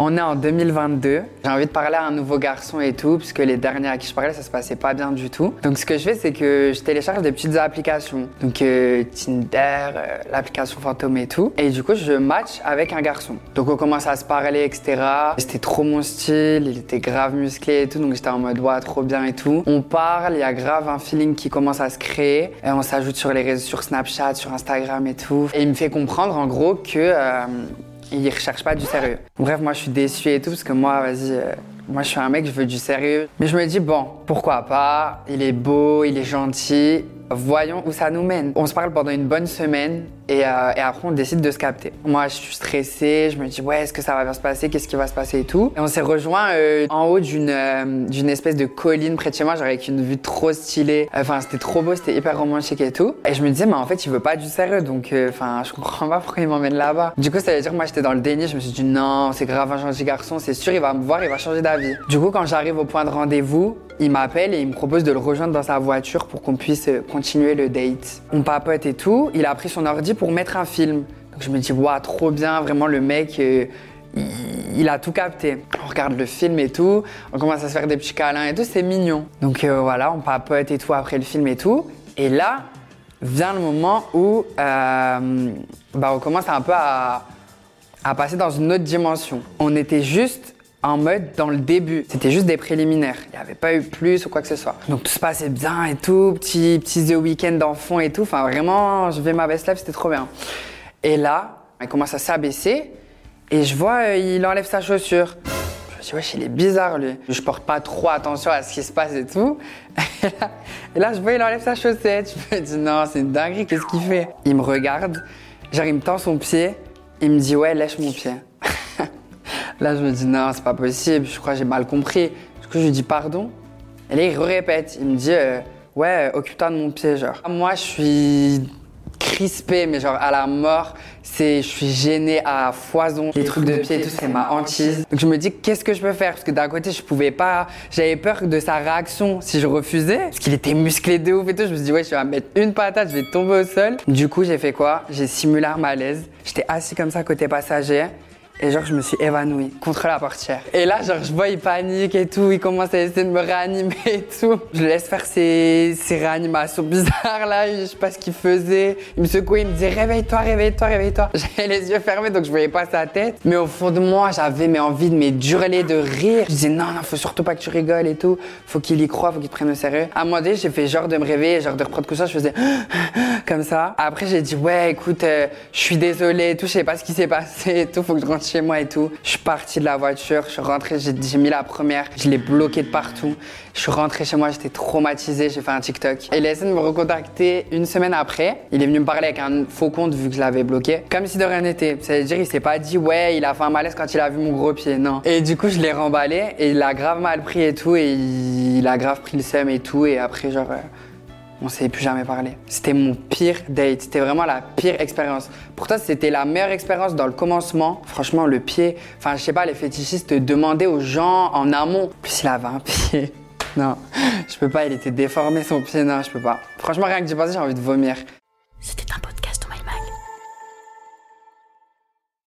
On est en 2022. J'ai envie de parler à un nouveau garçon et tout, puisque les derniers à qui je parlais, ça se passait pas bien du tout. Donc ce que je fais, c'est que je télécharge des petites applications. Donc euh, Tinder, euh, l'application Fantôme et tout. Et du coup, je match avec un garçon. Donc on commence à se parler, etc. C'était trop mon style, il était grave musclé et tout. Donc j'étais en mode, ouais, trop bien et tout. On parle, il y a grave un feeling qui commence à se créer. Et on s'ajoute sur les réseaux, sur Snapchat, sur Instagram et tout. Et il me fait comprendre en gros que... euh, il recherche pas du sérieux. Bref, moi je suis déçu et tout parce que moi, vas-y, euh, moi je suis un mec, je veux du sérieux. Mais je me dis bon, pourquoi pas? Il est beau, il est gentil. Voyons où ça nous mène. On se parle pendant une bonne semaine et, euh, et après on décide de se capter. Moi je suis stressé, je me dis ouais est-ce que ça va bien se passer, qu'est-ce qui va se passer et tout? Et on s'est rejoint euh, en haut d'une euh, d'une espèce de colline près de chez moi, genre avec une vue trop stylée. Enfin c'était trop beau, c'était hyper romantique et tout. Et je me disais mais en fait il veut pas du sérieux donc euh, enfin je comprends pas pourquoi il m'emmène là-bas. Du coup ça veut dire que moi j'étais dans le déni, je me suis dit non c'est grave un gentil garçon, c'est sûr il va me voir, il va changer d'avis. Du coup quand j'arrive au point de rendez-vous, il m'appelle et il me propose de le rejoindre dans sa voiture pour qu'on puisse euh, continuer le date. On papote et tout. Il a pris son ordi pour mettre un film. Je me dis, waouh, trop bien, vraiment le mec, euh, il, a tout capté. On regarde le film et tout, on commence à se faire des petits câlins et tout, c'est mignon. Donc euh, voilà, on papote et tout après le film et tout. Et là, vient le moment où bah, on commence un peu à passer dans une autre dimension. On était juste en mode dans le début. C'était juste des préliminaires. Il n'y avait pas eu plus ou quoi que ce soit. Donc tout se passait bien et tout. Petit, petit The Weeknd en fond et tout. Enfin vraiment, je vais ma best life, c'était trop bien. Et là, il commence à s'abaisser et je vois, il enlève sa chaussure. Je me dis, wesh, il est bizarre lui. Je porte pas trop attention à ce qui se passe et tout. Et là, et là, je vois, il enlève sa chaussette. Je me dis, non, c'est une dinguerie, qu'est-ce qu'il fait? Il me regarde, genre, il me tend son pied. Il me dit, ouais, lèche mon pied. Là, je me dis, non, c'est pas possible, je crois que j'ai mal compris. Du coup, je lui dis pardon. Et là, il répète. Il me dit, euh, ouais, occupe-toi de mon pied, genre. Moi, je suis crispé, mais genre à la mort. C'est, je suis gêné à foison. Les trucs de pied et tout, c'est ma hantise. Donc je me dis, qu'est-ce que je peux faire? Parce que d'un côté, je pouvais pas. J'avais peur de sa réaction si je refusais. Parce qu'il était musclé de ouf et tout. Je me suis dit, ouais, je vais mettre une patate, je vais tomber au sol. Du coup, j'ai fait quoi? J'ai simulé un malaise. J'étais assis comme ça côté passager. Et genre, je me suis évanoui contre la portière. Et là, genre, je vois, il panique et tout. Il commence à essayer de me réanimer et tout. Je le laisse faire ses, ses réanimations bizarres là. Je sais pas ce qu'il faisait. Il me secouait, il me dit réveille-toi, réveille-toi, réveille-toi. J'avais les yeux fermés donc je voyais pas sa tête. Mais au fond de moi, j'avais mais envie de hurler de rire. Je disais non, non, faut surtout pas que tu rigoles et tout. Faut qu'il y croit, faut qu'il prenne au sérieux. À un moment donné, j'ai fait genre de me réveiller, genre de reprendre conscience. Je faisais comme ça. Après, j'ai dit ouais, écoute, euh, je suis désolée et tout. Je sais pas ce qui s'est passé et tout. Faut que je rentre chez moi et tout. Je suis partie de la voiture, je suis rentrée, j'ai mis la première, je l'ai bloquée de partout. Je suis rentrée chez moi, j'étais traumatisée, j'ai fait un TikTok. Et de me recontacter une semaine après. Il est venu me parler avec un faux compte vu que je l'avais bloqué. Comme si de rien n'était. C'est-à-dire, il s'est pas dit, ouais, il a fait un malaise quand il a vu mon gros pied. Non. Et du coup, je l'ai remballé et il a grave mal pris et tout. Et il, il a grave pris le seum et tout. Et après, genre. euh, on s'est plus jamais parlé. C'était mon pire date. C'était vraiment la pire expérience. Pourtant, c'était la meilleure expérience dans le commencement. Franchement, le pied. Enfin, je sais pas, les fétichistes demandaient aux gens en amont. Plus, il avait un pied. Non, je peux pas. Il était déformé son pied. Non, je peux pas. Franchement, rien que d'y penser, j'ai envie de vomir.